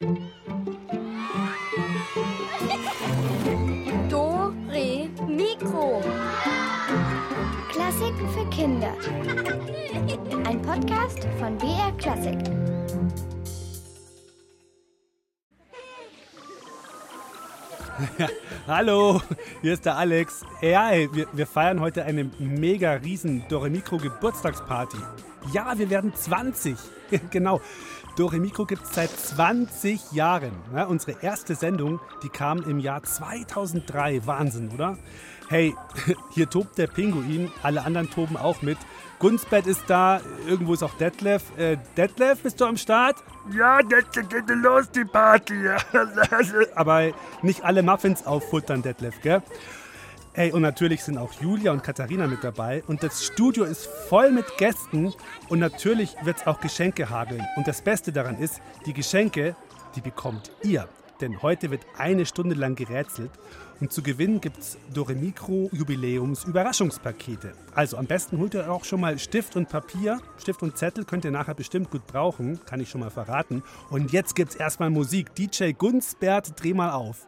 Do, Re, Mikro. Klassiken für Kinder. Ein Podcast von BR Klassik. Hallo, hier ist der Alex. Ja, ey, wir, wir feiern heute eine mega riesen Doremikro Geburtstagsparty. Ja, wir werden 20. genau. Doremikro gibt es seit 20 Jahren. Ja, unsere erste Sendung, die kam im Jahr 2003. Wahnsinn, oder? Hey, hier tobt der Pinguin, alle anderen toben auch mit. Gunstbett ist da, irgendwo ist auch Detlef. Äh, Detlef, bist du am Start? Ja, jetzt geht los, die Party. Aber nicht alle Muffins auffuttern, Detlef, gell? Hey, und natürlich sind auch Julia und Katharina mit dabei. Und das Studio ist voll mit Gästen. Und natürlich wird es auch Geschenke hageln. Und das Beste daran ist, die Geschenke, die bekommt ihr. Denn heute wird eine Stunde lang gerätselt. Und zu gewinnen gibt es Doremikro Jubiläums Überraschungspakete. Also am besten holt ihr auch schon mal Stift und Papier. Stift und Zettel könnt ihr nachher bestimmt gut brauchen, kann ich schon mal verraten. Und jetzt gibt's erstmal Musik. DJ Gunsbert, dreh mal auf.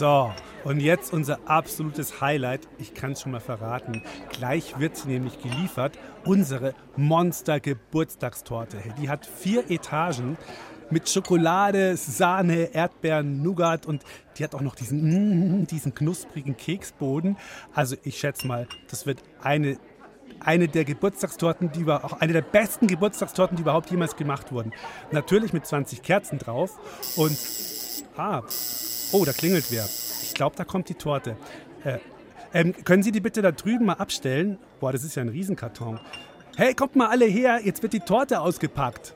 So, und jetzt unser absolutes Highlight. Ich kann es schon mal verraten. Gleich wird sie nämlich geliefert. Unsere Monster-Geburtstagstorte. Die hat vier Etagen mit Schokolade, Sahne, Erdbeeren, Nougat und die hat auch noch diesen, mm, diesen knusprigen Keksboden. Also ich schätze mal, das wird eine, eine der Geburtstagstorten, die über, auch eine der besten Geburtstagstorten, die überhaupt jemals gemacht wurden. Natürlich mit 20 Kerzen drauf und ah, Oh, da klingelt wer. Ich glaube, da kommt die Torte. Äh, ähm, können Sie die bitte da drüben mal abstellen? Boah, das ist ja ein Riesenkarton. Hey, kommt mal alle her, jetzt wird die Torte ausgepackt.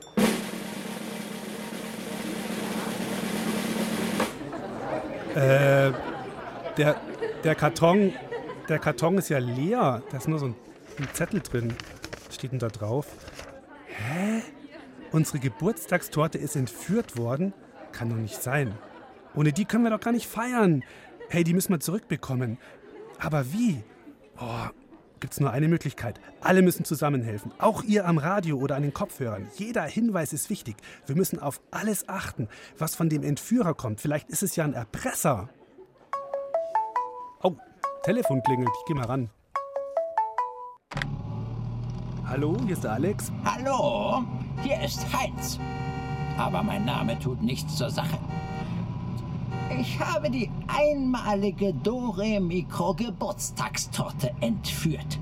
Äh, der, der Karton, der Karton ist ja leer. Da ist nur so ein, ein Zettel drin. Steht denn da drauf? Hä? Unsere Geburtstagstorte ist entführt worden? Kann doch nicht sein. Ohne die können wir doch gar nicht feiern. Hey, die müssen wir zurückbekommen. Aber wie? Oh, gibt's nur eine Möglichkeit. Alle müssen zusammenhelfen. Auch ihr am Radio oder an den Kopfhörern. Jeder Hinweis ist wichtig. Wir müssen auf alles achten, was von dem Entführer kommt. Vielleicht ist es ja ein Erpresser. Oh, Telefon klingelt. Ich geh mal ran. Hallo, hier ist Alex. Hallo, hier ist Heinz. Aber mein Name tut nichts zur Sache. Ich habe die einmalige Dore Mikro Geburtstagstorte entführt.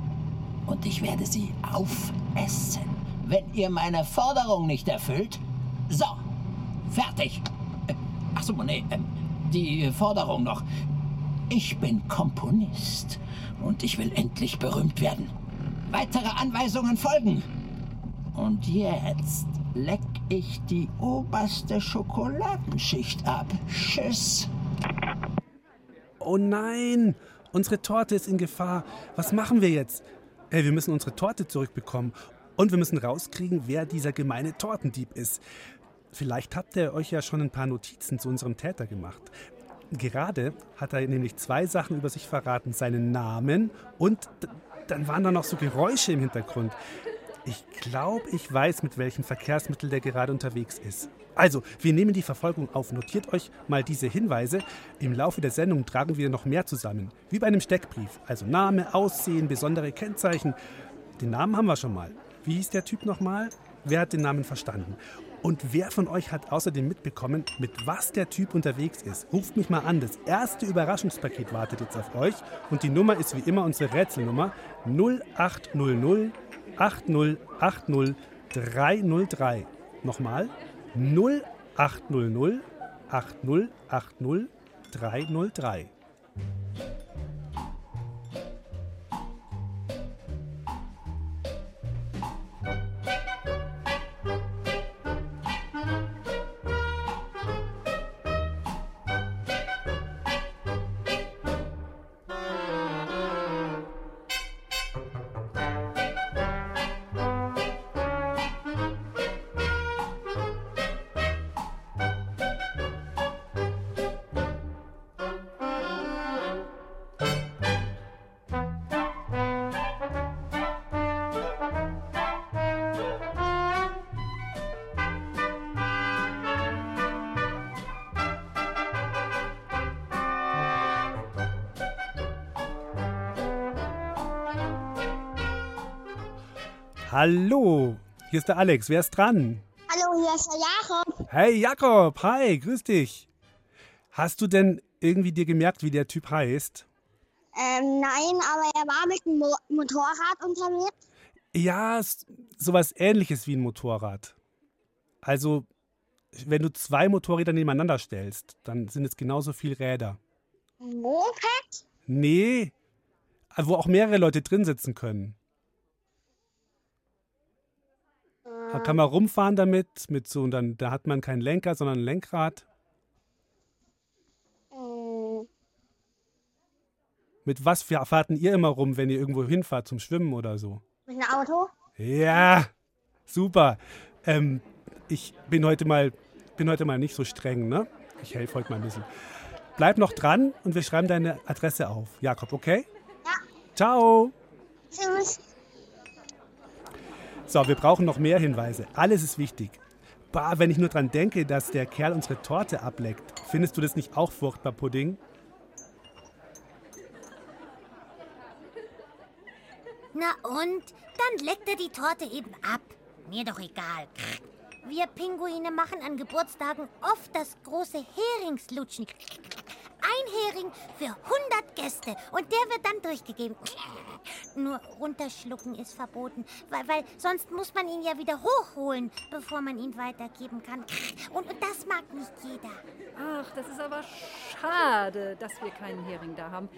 Und ich werde sie aufessen, wenn ihr meine Forderung nicht erfüllt. So, fertig. Äh, Ach so, nee, äh, die Forderung noch. Ich bin Komponist und ich will endlich berühmt werden. Weitere Anweisungen folgen. Und jetzt leck ich die oberste Schokoladenschicht ab. Tschüss. Oh nein, unsere Torte ist in Gefahr. Was machen wir jetzt? Hey, wir müssen unsere Torte zurückbekommen. Und wir müssen rauskriegen, wer dieser gemeine Tortendieb ist. Vielleicht habt ihr euch ja schon ein paar Notizen zu unserem Täter gemacht. Gerade hat er nämlich zwei Sachen über sich verraten. Seinen Namen und dann waren da noch so Geräusche im Hintergrund. Ich glaube, ich weiß, mit welchem Verkehrsmittel der gerade unterwegs ist. Also, wir nehmen die Verfolgung auf. Notiert euch mal diese Hinweise. Im Laufe der Sendung tragen wir noch mehr zusammen. Wie bei einem Steckbrief. Also Name, Aussehen, besondere Kennzeichen. Den Namen haben wir schon mal. Wie hieß der Typ nochmal? Wer hat den Namen verstanden? Und wer von euch hat außerdem mitbekommen, mit was der Typ unterwegs ist? Ruft mich mal an. Das erste Überraschungspaket wartet jetzt auf euch. Und die Nummer ist wie immer unsere Rätselnummer 0800 8080 303. Nochmal 0800 8080 303. Hallo, hier ist der Alex. Wer ist dran? Hallo, hier ist der Jakob. Hey Jakob, hi, grüß dich. Hast du denn irgendwie dir gemerkt, wie der Typ heißt? Ähm, nein, aber er war mit dem Mo Motorrad unterwegs. Ja, sowas ähnliches wie ein Motorrad. Also, wenn du zwei Motorräder nebeneinander stellst, dann sind es genauso viel Räder. Ein Moped? Nee, wo auch mehrere Leute drin sitzen können. Da kann man rumfahren damit, mit so, und dann da hat man keinen Lenker, sondern ein Lenkrad. Ähm, Mit was fahrten ihr immer rum, wenn ihr irgendwo hinfahrt zum Schwimmen oder so? mit einem Auto? Ja, super. Ähm, ich bin heute mal, bin heute mal nicht so streng, ne? Ich helfe heute mal ein bisschen. Bleib noch dran und wir schreiben deine Adresse auf. Jakob, okay? Ja. Ciao. Tschüss. So, wir brauchen noch mehr Hinweise. Alles ist wichtig. Bah, wenn ich nur dran denke, dass der Kerl unsere Torte ableckt, findest du das nicht auch furchtbar, Pudding? Na und? Dann leckt er die Torte eben ab. Mir doch egal. Wir Pinguine machen an Geburtstagen oft das große Heringslutschen. Ein Hering für 100 Gäste und der wird dann durchgegeben. Nur runterschlucken ist verboten, weil, weil sonst muss man ihn ja wieder hochholen, bevor man ihn weitergeben kann. Und, und das mag nicht jeder. Ach, das ist aber schade, dass wir keinen Hering da haben.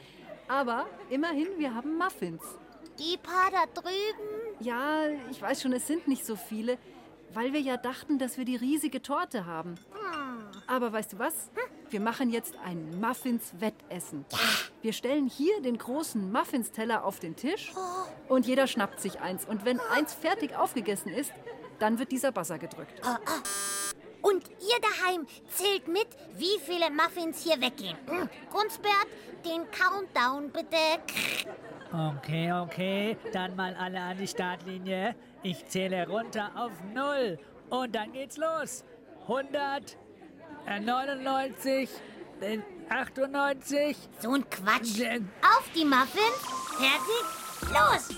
Aber immerhin, wir haben Muffins. Die paar da drüben. Ja, ich weiß schon, es sind nicht so viele, weil wir ja dachten, dass wir die riesige Torte haben. Aber weißt du was? Wir machen jetzt ein Muffins-Wettessen. Wir stellen hier den großen Muffins-Teller auf den Tisch und jeder schnappt sich eins. Und wenn eins fertig aufgegessen ist, dann wird dieser Buzzer gedrückt. Und ihr daheim zählt mit, wie viele Muffins hier weggehen. Hm. Kunstbert, den Countdown bitte. Okay, okay, dann mal alle an die Startlinie. Ich zähle runter auf null und dann geht's los. 100, äh, 99, äh, 98. So ein Quatsch. Äh, Auf die Muffins. Fertig. Los.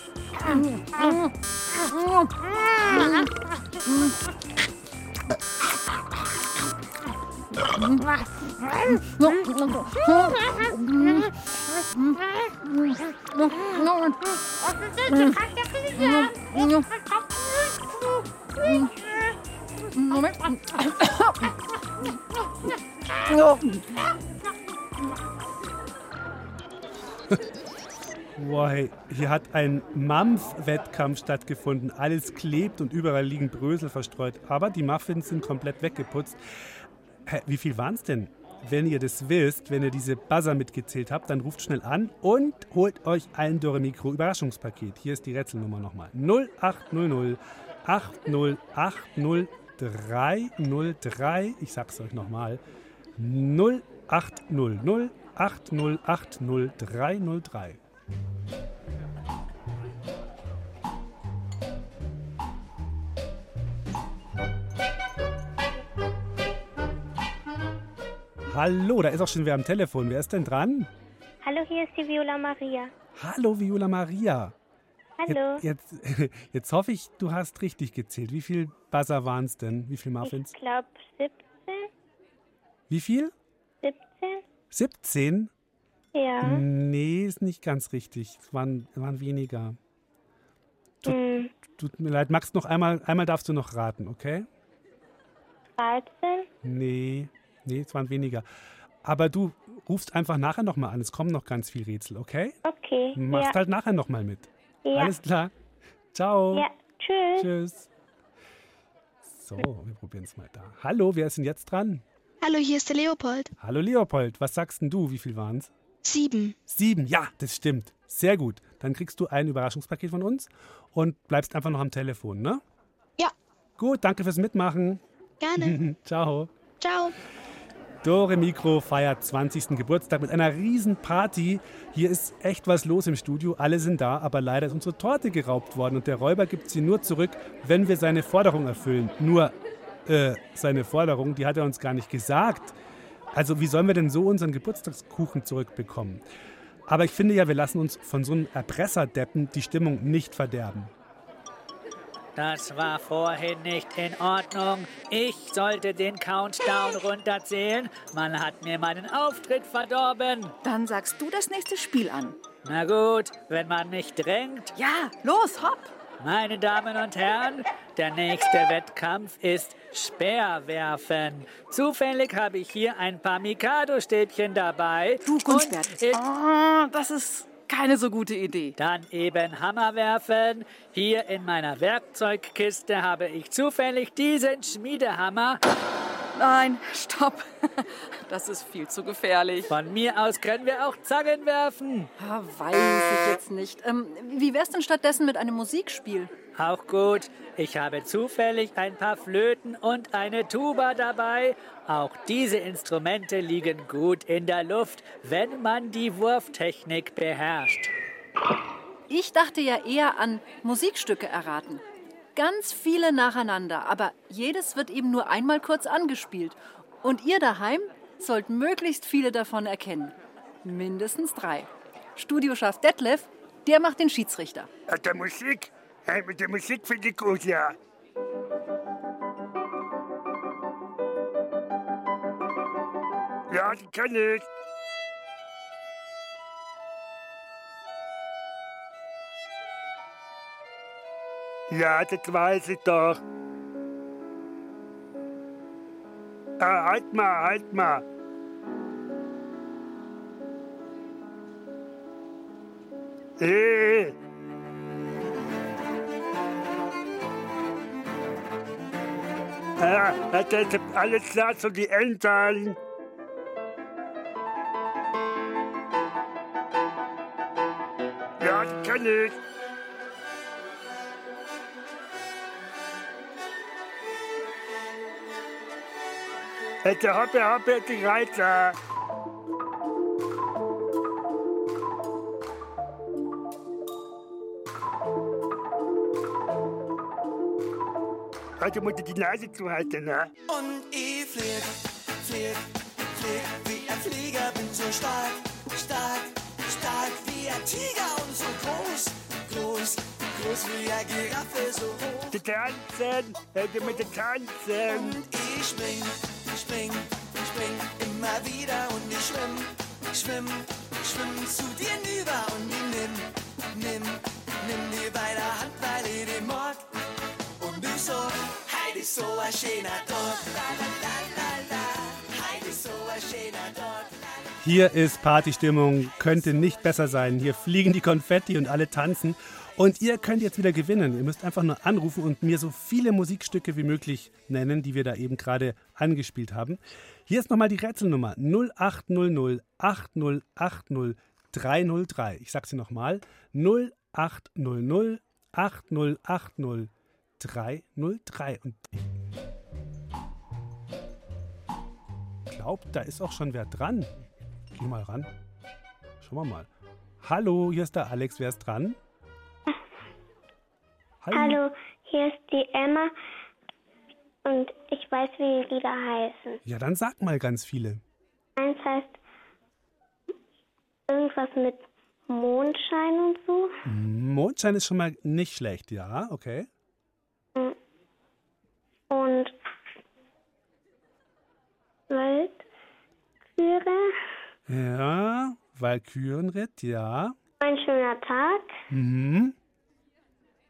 Boah, hey, hier hat ein Mampf-Wettkampf stattgefunden. Alles klebt und überall liegen Brösel verstreut. Aber die Muffins sind komplett weggeputzt. Hä, wie viel waren es denn? Wenn ihr das wisst, wenn ihr diese Buzzer mitgezählt habt, dann ruft schnell an und holt euch ein Doremikro Überraschungspaket. Hier ist die Rätselnummer nochmal. 0800 8080303. Ich sag's euch nochmal. 0800 8080303. Hallo, da ist auch schon wer am Telefon. Wer ist denn dran? Hallo, hier ist die Viola Maria. Hallo, Viola Maria. Hallo. Jetzt, jetzt, jetzt hoffe ich, du hast richtig gezählt. Wie viel Buzzer waren es denn? Wie viel Muffins? Ich glaube 17. Wie viel? 17? 17? Ja. Nee, ist nicht ganz richtig. Es waren, waren weniger. Hm, Tut mir leid. Max, noch einmal, einmal darfst du noch raten, okay? 13? Nee, nee, es waren weniger. Aber du rufst einfach nachher nochmal an. Es kommen noch ganz viele Rätsel, okay? Okay. Machst ja. halt nachher nochmal mit. Ja. Alles klar. Ciao. ja. Tschüss. Tschüss. So, wir probieren es mal da. Hallo, wer ist denn jetzt dran? Hallo, hier ist der Leopold. Hallo Leopold, was sagst denn du? Wie viel waren es? Sieben. Sieben, ja, das stimmt. Sehr gut. Dann kriegst du ein Überraschungspaket von uns und bleibst einfach noch am Telefon, ne? Ja. Gut, danke fürs Mitmachen. Gerne. Ciao. Ciao. Dore Mikro feiert 20. Geburtstag mit einer riesen Party. Hier ist echt was los im Studio. Alle sind da, aber leider ist unsere Torte geraubt worden und der Räuber gibt sie nur zurück, wenn wir seine Forderung erfüllen. Nur äh, seine Forderung, die hat er uns gar nicht gesagt. Also wie sollen wir denn so unseren Geburtstagskuchen zurückbekommen? Aber ich finde ja, wir lassen uns von so einem Erpresserdeppen die Stimmung nicht verderben. Das war vorhin nicht in Ordnung. Ich sollte den Countdown runterzählen. Man hat mir meinen Auftritt verdorben. Dann sagst du das nächste Spiel an. Na gut, wenn man mich drängt. Ja, los, hopp! Meine Damen und Herren, der nächste Wettkampf ist Speerwerfen. Zufällig habe ich hier ein paar Mikado-Stäbchen dabei. Du, Gunsbert. Oh, das ist keine so gute Idee. Dann eben Hammer werfen. Hier in meiner Werkzeugkiste habe ich zufällig diesen Schmiedehammer. Nein, stopp. Das ist viel zu gefährlich. Von mir aus können wir auch Zangen werfen. Ah, weiß ich jetzt nicht. Ähm, wie wär's denn stattdessen mit einem Musikspiel? Auch gut. Ich habe zufällig ein paar Flöten und eine Tuba dabei. Auch diese Instrumente liegen gut in der Luft, wenn man die Wurftechnik beherrscht. Ich dachte ja eher an Musikstücke erraten. Ganz viele nacheinander, aber jedes wird eben nur einmal kurz angespielt. Und ihr daheim sollt möglichst viele davon erkennen. Mindestens drei. Studioschaf Detlef, der macht den Schiedsrichter. Der Musik? Hey, mit der Musik finde ich gut, ja. Ja, die kann ich. Ja, das weiß ich doch. Ah, halt mal, halt mal. Hey. Ja, das ist alles klar, so die Eltern. Ja, die kann ich. Hätte Hoppe, Hoppe, die Reiter. Heute muss ich die Nase zuhalten, ne? Und ich flieg, flieg, flieg wie ein Flieger, bin so stark, stark, stark wie ein Tiger und so groß, groß, groß wie eine Giraffe, so hoch. Die tanzen, heute mit den tanzen. Und ich spring, spring, spring immer wieder und ich schwimm, schwimm, schwimm zu dir hinüber und ich nimm, nimm, nimm dir bei der Hand, weil ich den so ein schöner Tag. Hier ist Partystimmung, könnte nicht besser sein. Hier fliegen die Konfetti und alle tanzen. Und ihr könnt jetzt wieder gewinnen. Ihr müsst einfach nur anrufen und mir so viele Musikstücke wie möglich nennen, die wir da eben gerade angespielt haben. Hier ist nochmal die Rätselnummer 0800 8080 303. Ich sag sie nochmal. 0800 8080 303. Und ich glaube, da ist auch schon wer dran. Geh mal ran. Schauen wir mal. Hallo, hier ist der Alex. Wer ist dran? Hallo, hier ist die Emma und ich weiß, wie die Lieder heißen. Ja, dann sag mal ganz viele. Eins heißt irgendwas mit Mondschein und so. Mondschein ist schon mal nicht schlecht, ja, okay. Und Waldchöre. Ja, Walkürenritt, ja. Ein schöner Tag. Mhm.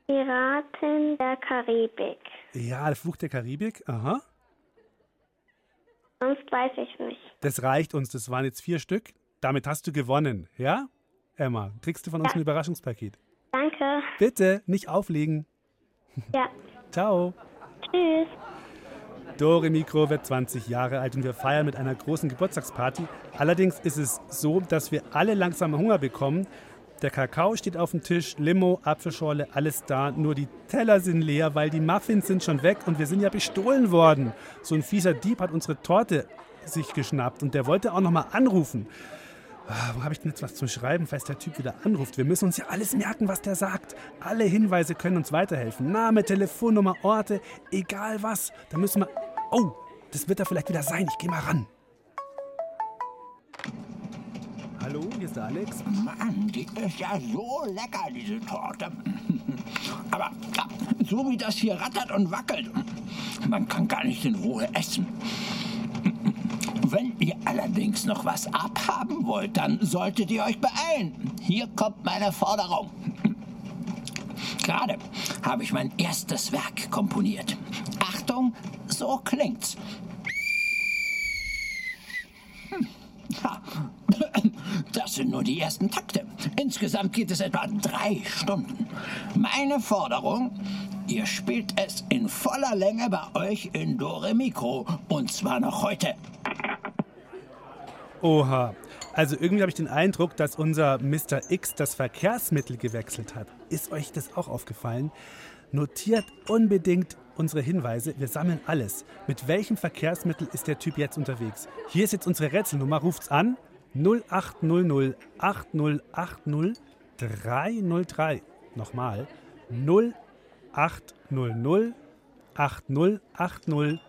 Piraten der Karibik. Ja, der Fluch der Karibik, aha. Sonst weiß ich nicht. Das reicht uns, das waren jetzt vier Stück. Damit hast du gewonnen, ja? Emma, kriegst du von uns ein Überraschungspaket. Danke. Bitte, nicht auflegen. Ja. Ciao. Tschüss. Dore Mikro wird 20 Jahre alt und wir feiern mit einer großen Geburtstagsparty. Allerdings ist es so, dass wir alle langsam Hunger bekommen. Der Kakao steht auf dem Tisch, Limo, Apfelschorle, alles da. Nur die Teller sind leer, weil die Muffins sind schon weg und wir sind ja bestohlen worden. So ein fieser Dieb hat unsere Torte sich geschnappt und der wollte auch noch mal anrufen. Ah, Wo habe ich denn jetzt was zum Schreiben, falls der Typ wieder anruft? Wir müssen uns ja alles merken, was der sagt. Alle Hinweise können uns weiterhelfen. Name, Telefonnummer, Orte, egal was. Da müssen wir. Oh, das wird er vielleicht wieder sein. Ich gehe mal ran. Hallo, hier ist der Alex. Mann, die ist ja so lecker, diese Torte. Aber so wie das hier rattert und wackelt. Man kann gar nicht in Ruhe essen. Wenn ihr allerdings noch was abhaben wollt, dann solltet ihr euch beeilen. Hier kommt meine Forderung. Gerade habe ich mein erstes Werk komponiert. Achtung, so klingt's. Hm. Das sind nur die ersten Takte. Insgesamt geht es etwa drei Stunden. Meine Forderung, ihr spielt es in voller Länge bei euch in Dore Mikro. Und zwar noch heute. Oha. Also irgendwie habe ich den Eindruck, dass unser Mr. X das Verkehrsmittel gewechselt hat. Ist euch das auch aufgefallen? Notiert unbedingt unsere Hinweise. Wir sammeln alles. Mit welchem Verkehrsmittel ist der Typ jetzt unterwegs? Hier ist jetzt unsere Rätselnummer. Ruft's an. 0800 8080 303. Nochmal. 0800 8080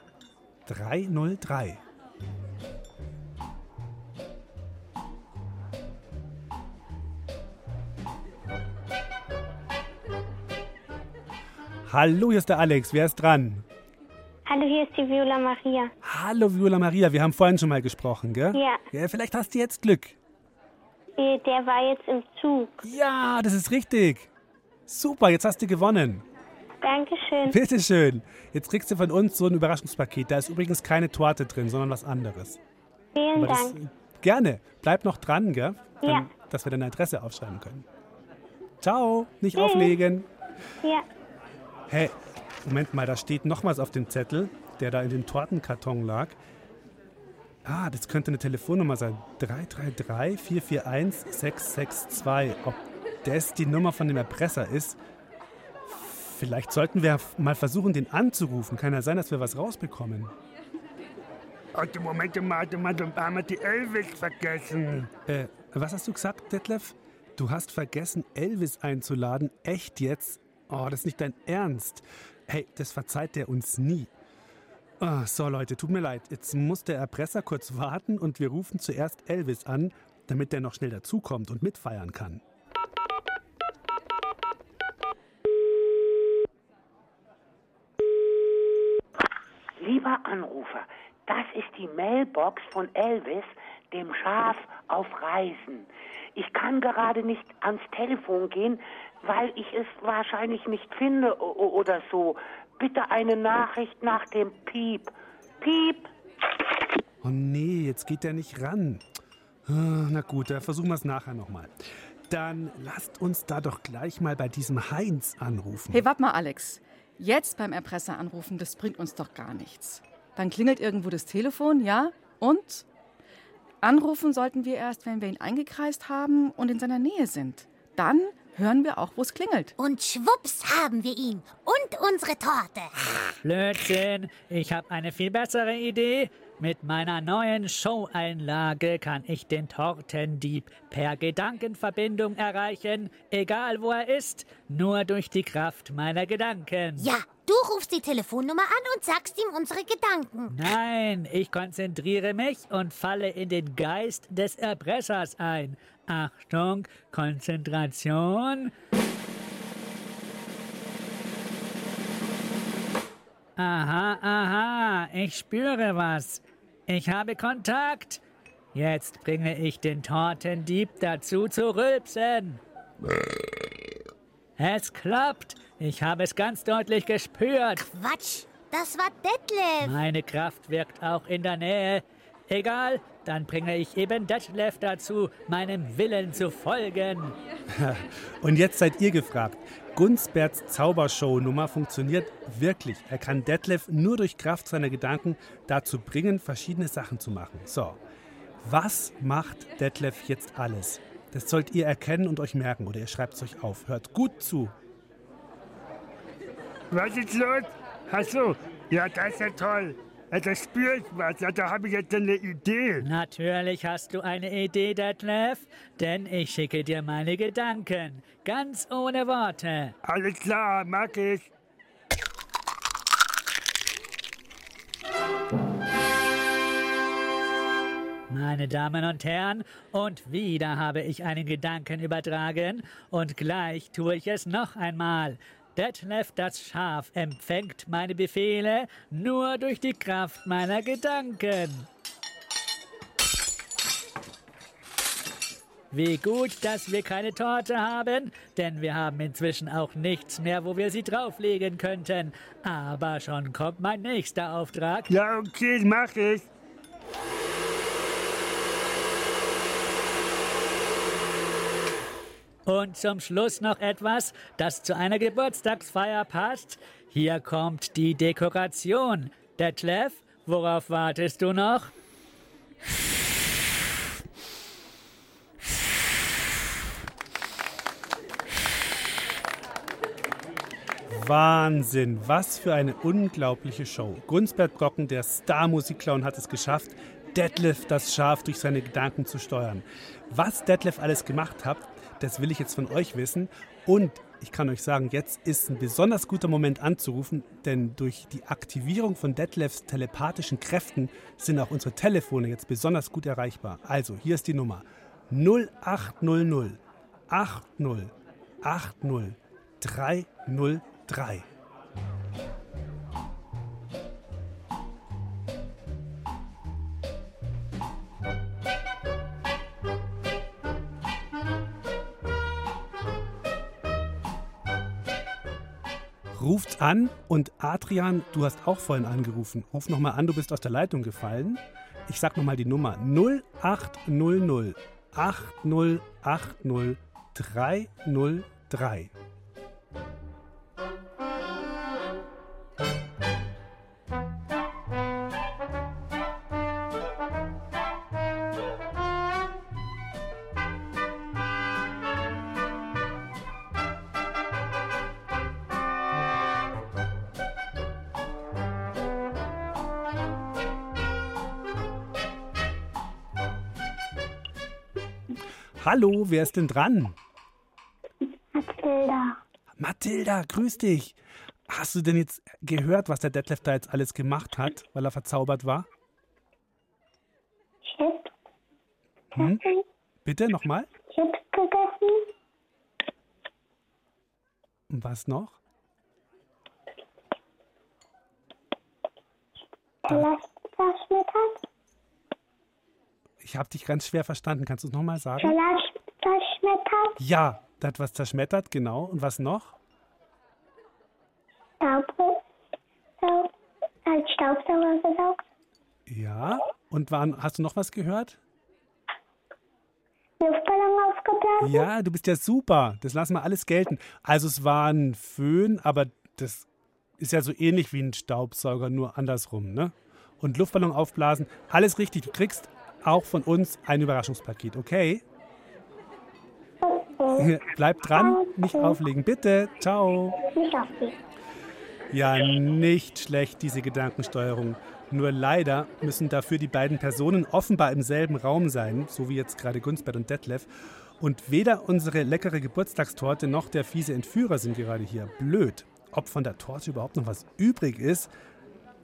303. Hallo, hier ist der Alex. Wer ist dran? Hallo, hier ist die Viola Maria. Hallo, Viola Maria. Wir haben vorhin schon mal gesprochen, gell? Ja. ja vielleicht hast du jetzt Glück. Äh, Der war jetzt im Zug. Ja, das ist richtig. Super, jetzt hast du gewonnen. Dankeschön. Bitteschön. Jetzt kriegst du von uns so ein Überraschungspaket. Da ist übrigens keine Torte drin, sondern was anderes. Vielen Aber das, Dank. gerne. Bleib noch dran, gell? Dann, Ja. Dass wir deine Adresse aufschreiben können. Ciao. Nicht Tschüss. auflegen. Ja. Hey, Moment mal, da steht noch was auf dem Zettel, der da in dem Tortenkarton lag. Ah, das könnte eine Telefonnummer sein. 333 441 662. Ob das die Nummer von dem Erpresser ist? Vielleicht sollten wir mal versuchen, den anzurufen. Kann ja sein, dass wir was rausbekommen. Also Moment mal, warte mal, dann haben wir die Elvis vergessen. Äh, was hast du gesagt, Detlef? Du hast vergessen, Elvis einzuladen. Echt jetzt? Oh, das ist nicht dein Ernst. Hey, das verzeiht der uns nie. Ah, so, Leute, tut mir leid. Jetzt muss der Erpresser kurz warten und wir rufen zuerst Elvis an, damit der noch schnell dazukommt und mitfeiern kann. Lieber Anrufer, das ist die Mailbox von Elvis, dem Schaf auf Reisen. Ich kann gerade nicht ans Telefon gehen, weil ich es wahrscheinlich nicht finde oder so. Bitte eine Nachricht nach dem Piep. Piep. Oh nee, jetzt geht der nicht ran. Ah, Na gut, dann versuchen wir es nachher nochmal. Dann lasst uns da doch gleich mal bei diesem Heinz anrufen. Hey, warte mal, Alex. Jetzt beim Erpresser anrufen, das bringt uns doch gar nichts. Dann klingelt irgendwo das Telefon, ja? Und? Anrufen sollten wir erst, wenn wir ihn eingekreist haben und in seiner Nähe sind. Dann hören wir auch, wo es klingelt. Und schwupps haben wir ihn. Und unsere Torte. Blödsinn, ich habe eine viel bessere Idee. Mit meiner neuen Show-Einlage kann ich den Tortendieb per Gedankenverbindung erreichen, egal wo er ist, nur durch die Kraft meiner Gedanken. Ja, du rufst die Telefonnummer an und sagst ihm unsere Gedanken. Nein, ich konzentriere mich und falle in den Geist des Erpressers ein. Achtung, Konzentration. Aha, aha, ich spüre was. Ich habe Kontakt. Jetzt bringe ich den Tortendieb dazu zu rülpsen. Es klappt. Ich habe es ganz deutlich gespürt. Quatsch, das war Detlef. Meine Kraft wirkt auch in der Nähe. Egal, dann bringe ich eben Detlef dazu, meinem Willen zu folgen. Und jetzt seid ihr gefragt. Gunsberts Zaubershow-Nummer funktioniert wirklich. Er kann Detlef nur durch Kraft seiner Gedanken dazu bringen, verschiedene Sachen zu machen. So, was macht Detlef jetzt alles? Das sollt ihr erkennen und euch merken oder ihr schreibt es euch auf. Hört gut zu. Was ist los? Ach so, ja, das ist ja toll. Ja, da spüre ich was. Ja, da habe ich jetzt eine Idee. Natürlich hast du eine Idee, Detlef, denn ich schicke dir meine Gedanken, ganz ohne Worte. Alles klar, mag ich. Meine Damen und Herren, und wieder habe ich einen Gedanken übertragen, und gleich tue ich es noch einmal. Detlef das Schaf empfängt meine Befehle nur durch die Kraft meiner Gedanken. Wie gut, dass wir keine Torte haben, denn wir haben inzwischen auch nichts mehr, wo wir sie drauflegen könnten. Aber schon kommt mein nächster Auftrag. Ja, okay, mach ich. Und zum Schluss noch etwas, das zu einer Geburtstagsfeier passt. Hier kommt die Dekoration. Detlef, worauf wartest du noch? Wahnsinn, was für eine unglaubliche Show. Gunsbert Brocken, der Star-Musikclown, hat es geschafft, Detlef das Schaf durch seine Gedanken zu steuern. Was Detlef alles gemacht hat, das will ich jetzt von euch wissen. Und ich kann euch sagen, jetzt ist ein besonders guter Moment anzurufen, denn durch die Aktivierung von Detlefs telepathischen Kräften sind auch unsere Telefone jetzt besonders gut erreichbar. Also, hier ist die Nummer 0800 80 80 303. Ruft an und Adrian, du hast auch vorhin angerufen. Ruf nochmal an, du bist aus der Leitung gefallen. Ich sag nochmal die Nummer 0800 8080 303. Hallo, wer ist denn dran? Mathilda. Mathilda, grüß dich. Hast du denn jetzt gehört, was der Detlef da jetzt alles gemacht hat, weil er verzaubert war? Chips. Hm? Bitte nochmal? Chips gegessen. Und was noch? Salat zerschmettert. Ich habe dich ganz schwer verstanden. Kannst du es nochmal sagen? Salat zerschmettert. Ja, da hat was zerschmettert, genau. Und was noch? Staub, Staub, als Staubsauger gesaugt. Ja. Und waren, hast du noch was gehört? Luftballon aufgeblasen. Ja, du bist ja super. Das lassen wir alles gelten. Also es war ein Föhn, aber das ist ja so ähnlich wie ein Staubsauger, nur andersrum, ne? Und Luftballon aufblasen, alles richtig. Du kriegst auch von uns ein Überraschungspaket, okay? Bleib dran, nicht auflegen, bitte. Ciao. Nicht auflegen. Ja, nicht schlecht, diese Gedankensteuerung. Nur leider müssen dafür die beiden Personen offenbar im selben Raum sein, so wie jetzt gerade Gunsbert und Detlef. Und weder unsere leckere Geburtstagstorte noch der fiese Entführer sind gerade hier. Blöd. Ob von der Torte überhaupt noch was übrig ist,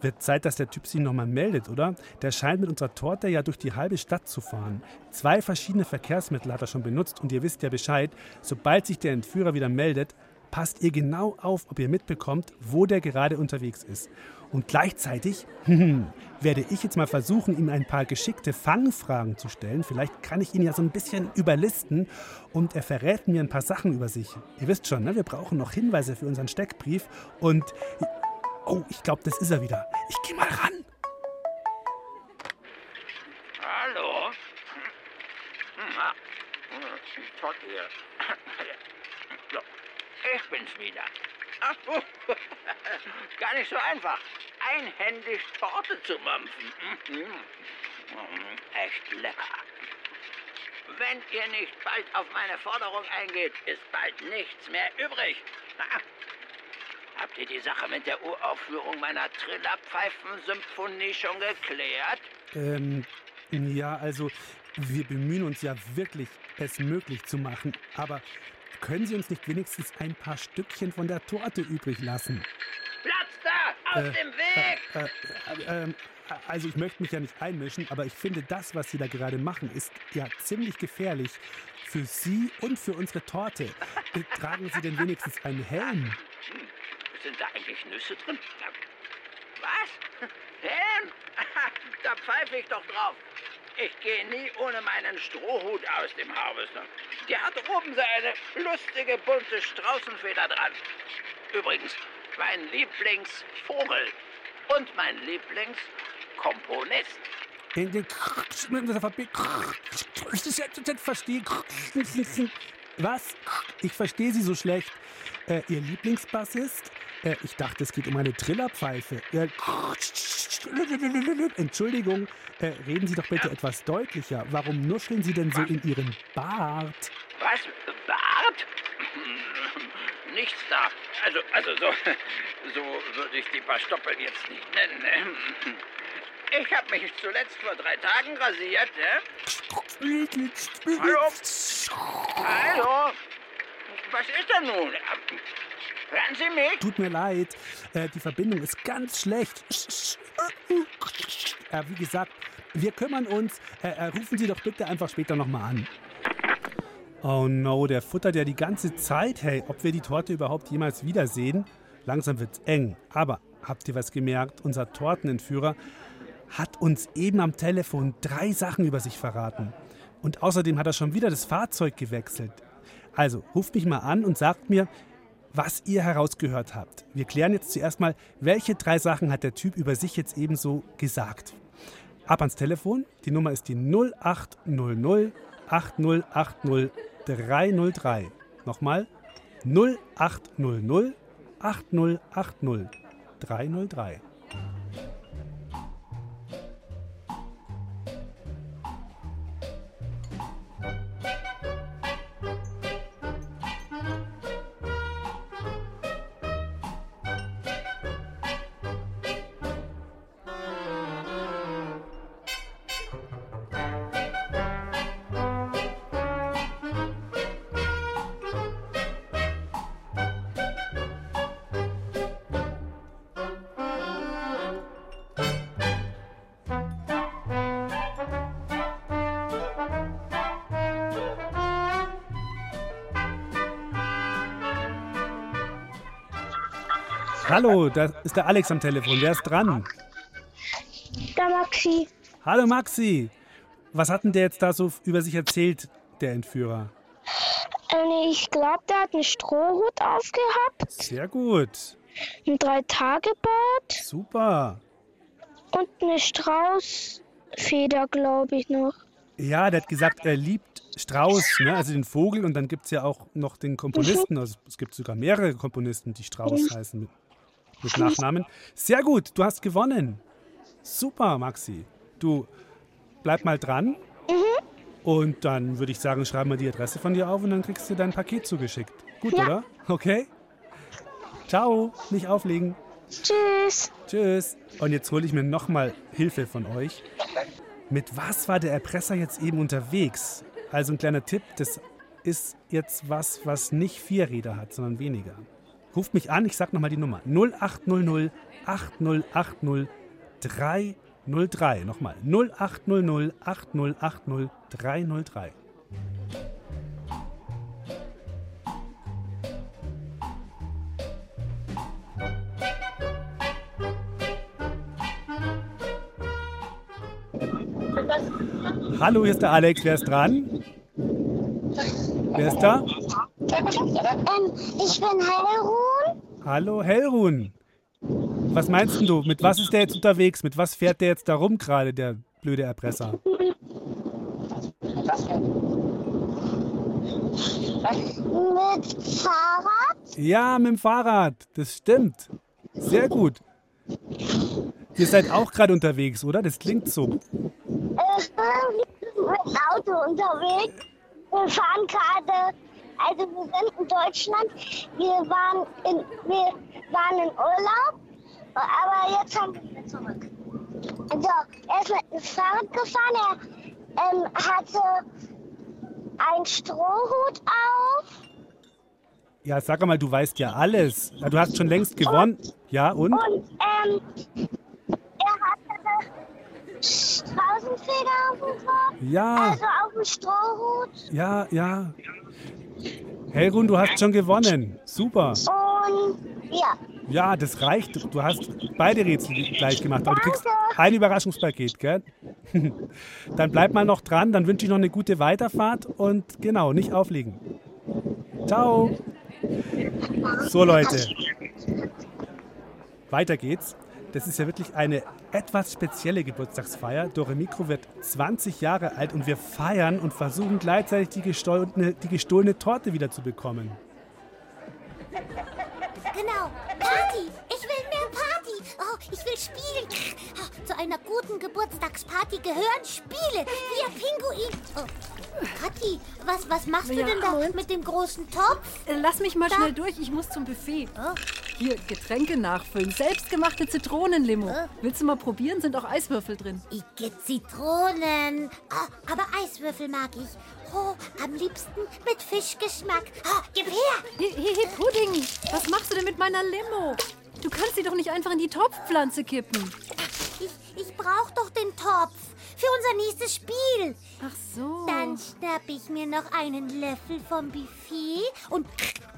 wird Zeit, dass der Typ sich nochmal meldet, oder? Der scheint mit unserer Torte ja durch die halbe Stadt zu fahren. Zwei verschiedene Verkehrsmittel hat er schon benutzt und ihr wisst ja Bescheid. Sobald sich der Entführer wieder meldet, passt ihr genau auf, ob ihr mitbekommt, wo der gerade unterwegs ist. Und gleichzeitig werde ich jetzt mal versuchen, ihm ein paar geschickte Fangfragen zu stellen. Vielleicht kann ich ihn ja so ein bisschen überlisten und er verrät mir ein paar Sachen über sich. Ihr wisst schon, ne? wir brauchen noch Hinweise für unseren Steckbrief und Oh, ich glaube, das ist er wieder. Ich gehe mal ran. Hallo? Ich bin's wieder. Gar nicht so einfach, einhändig Torte zu mampfen. Echt lecker. Wenn ihr nicht bald auf meine Forderung eingeht, ist bald nichts mehr übrig. Habt ihr die Sache mit der Uraufführung meiner Trillerpfeifen-Symphonie schon geklärt? Ähm, ja, also wir bemühen uns ja wirklich, es möglich zu machen. Aber können Sie uns nicht wenigstens ein paar Stückchen von der Torte übrig lassen? Platz da! Aus Äh, dem Weg! Äh, äh, ähm, also ich möchte mich ja nicht einmischen, aber ich finde, das, was Sie da gerade machen, ist ja ziemlich gefährlich. Für Sie und für unsere Torte. Äh, Tragen Sie denn wenigstens einen Helm? Eigentlich Nüsse drin? Was? Helen? Da pfeife ich doch drauf. Ich gehe nie ohne meinen Strohhut aus dem Harvester. Der hat oben so eine lustige bunte Straußenfeder dran. Übrigens, mein Lieblingsvogel und mein Lieblingskomponist. Den, den. Was? Ich verstehe Sie so schlecht. Äh, Ihr Lieblingsbassist? Äh, ich dachte, es geht um eine Trillerpfeife. Äh, Entschuldigung, äh, reden Sie doch bitte etwas deutlicher. Warum nuscheln Sie denn so in Ihren Bart? Was? Bart? Nichts da. Also, also so, so würde ich die paar Stoppeln jetzt nicht nennen. ne? Ich habe mich zuletzt vor drei Tagen rasiert, ne? Hallo? Hallo? Was ist denn nun? Hören Sie mich? Tut mir leid, äh, die Verbindung ist ganz schlecht. Äh, wie gesagt, wir kümmern uns. Äh, äh, rufen Sie doch bitte einfach später nochmal an. Oh no, der futtert ja die ganze Zeit. Hey, ob wir die Torte überhaupt jemals wiedersehen? Langsam wird's eng. Aber habt ihr was gemerkt? Unser Tortenentführer hat uns eben am Telefon drei Sachen über sich verraten. Und außerdem hat er schon wieder das Fahrzeug gewechselt. Also, ruft mich mal an und sagt mir, was ihr herausgehört habt. Wir klären jetzt zuerst mal, welche drei Sachen hat der Typ über sich jetzt ebenso gesagt. Ab ans Telefon. Die Nummer ist die 0800 8080 303. Nochmal 0800 8080 303. Hallo, da ist der Alex am Telefon. Wer ist dran? Der Maxi. Hallo Maxi. Was hat denn der jetzt da so über sich erzählt, der Entführer? Ähm, ich glaube, der hat einen Strohhut aufgehabt, Sehr gut. ein Drei-Tage-Bart Super. und eine Straußfeder, glaube ich noch. Ja, der hat gesagt, er liebt Strauß, ne? also den Vogel. Und dann gibt es ja auch noch den Komponisten. Also es gibt sogar mehrere Komponisten, die Strauß heißen mit, Nachnamen. Sehr gut, du hast gewonnen. Super, Maxi. Du bleib mal dran. Und dann würde ich sagen, schreib mal die Adresse von dir auf und dann kriegst du dein Paket zugeschickt. Gut, Ja. oder? Okay? Ciao, nicht auflegen. Tschüss. Tschüss. Und jetzt hole ich mir nochmal Hilfe von euch. Mit was war der Erpresser jetzt eben unterwegs? Also ein kleiner Tipp, das ist jetzt was, was nicht vier Räder hat, sondern weniger. Ruft mich an, ich sag nochmal die Nummer. 0800 8080 303. Nochmal. 0800 8080 303. Hallo, hier ist der Alex. Wer ist dran? Wer ist da? Ähm, ich bin Heilruhn. Hallo, Hellrun. Was meinst du? Mit was ist der jetzt unterwegs? Mit was fährt der jetzt da rum gerade, der blöde Erpresser? Mit Fahrrad. Ja, mit dem Fahrrad. Das stimmt. Sehr gut. Ihr seid auch gerade unterwegs, oder? Das klingt so. Äh, wir sind mit Auto unterwegs. Wir fahren gerade, also wir sind in Deutschland. Wir waren in, wir waren in Urlaub, aber jetzt haben wir zurück. Also, er ist mit dem Fahrrad gefahren. Er ähm, hatte einen Strohhut auf. Ja, sag mal, du weißt ja alles. Du hast schon längst gewonnen. Ja, und? Und ähm, er hatte Straußenfeder auf dem Kopf. Ja. Also auf dem Strohhut. Ja, ja. Hellrun, du hast schon gewonnen. Super. Und ja, Ja, das reicht. Du hast beide Rätsel gleich gemacht, aber du kriegst ein Überraschungspaket, gell? Dann bleib mal noch dran, dann wünsche ich noch eine gute Weiterfahrt und genau, nicht auflegen. Ciao. So Leute, weiter geht's. Das ist ja wirklich eine etwas spezielle Geburtstagsfeier. Dore Mikro wird 20 Jahre alt und wir feiern und versuchen gleichzeitig die gestohlene, die gestohlene Torte wieder zu bekommen. Genau, Party. Ich will mehr Party. Oh, ich will spielen. Oh, zu einer guten Geburtstagsparty gehören Spiele. Wir Pinguin. Oh, Kathi, was, was machst Ja, du denn da mit dem großen Topf? Lass mich mal Da. schnell durch, ich muss zum Buffet. Hier, Getränke nachfüllen. Selbstgemachte Zitronenlimo. Willst du mal probieren? Sind auch Eiswürfel drin. Icke Zitronen. Ah, aber Eiswürfel mag ich. Oh, am liebsten mit Fischgeschmack. Oh, gib her. Hey, Pudding, was machst du denn mit meiner Limo? Du kannst sie doch nicht einfach in die Topfpflanze kippen. Ich, ich brauch doch den Topf für unser nächstes Spiel. Ach so. Dann schnapp ich mir noch einen Löffel vom Buffet und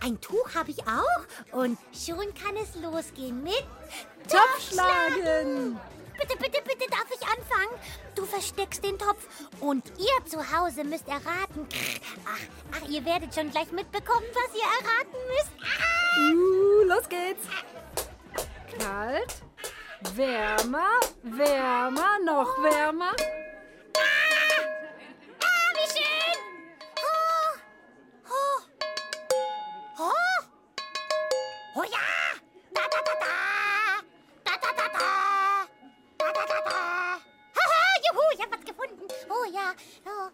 ein Tuch habe ich auch. Und schon kann es losgehen mit Topfschlagen. Bitte, bitte, bitte, darf ich anfangen? Du versteckst den Topf und ihr zu Hause müsst erraten. Ach, ach, ihr werdet schon gleich mitbekommen, was ihr erraten müsst. Ah! Uh, los geht's. Kalt, wärmer, wärmer, noch wärmer. Ah, wie schön! Oh, oh, oh, oh ja! Da, da, da, da! Da, da, da, da! Da, da, da, da! Haha, juhu, ich hab was gefunden! Oh ja, oh.